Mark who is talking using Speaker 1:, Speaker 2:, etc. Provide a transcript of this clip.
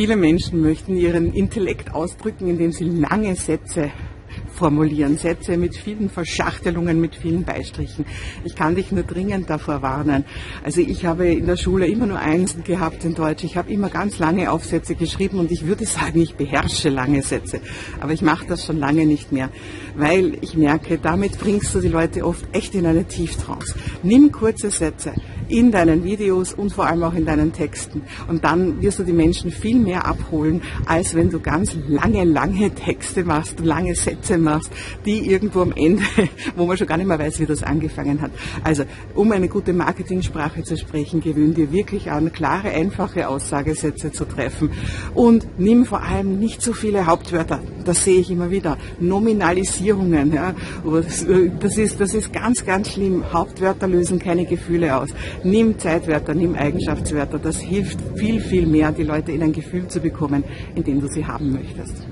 Speaker 1: Viele Menschen möchten ihren Intellekt ausdrücken, indem sie lange Sätze formulieren, Sätze mit vielen Verschachtelungen, mit vielen Beistrichen. Ich kann dich nur dringend davor warnen. Also ich habe in der Schule immer nur eins gehabt in Deutsch. Ich habe immer ganz lange Aufsätze geschrieben und ich würde sagen, ich beherrsche lange Sätze. Aber ich mache das schon lange nicht mehr, weil ich merke, damit bringst du die Leute oft echt in eine Tieftrance. Nimm kurze Sätze in deinen Videos und vor allem auch in deinen Texten. Und dann wirst du die Menschen viel mehr abholen, als wenn du ganz lange, lange Texte machst, lange Sätze machst, die irgendwo am Ende, wo man schon gar nicht mehr weiß, wie das angefangen hat. Also, um eine gute Marketingsprache zu sprechen, gewöhn dir wirklich an, klare, einfache Aussagesätze zu treffen. Und nimm vor allem nicht so viele Hauptwörter. Das sehe ich immer wieder. Nominalisierungen, ja. Das ist, das ist ganz, ganz schlimm. Hauptwörter lösen keine Gefühle aus. Nimm Zeitwörter, nimm Eigenschaftswörter. Das hilft viel, viel mehr, die Leute in ein Gefühl zu bekommen, in dem du sie haben möchtest.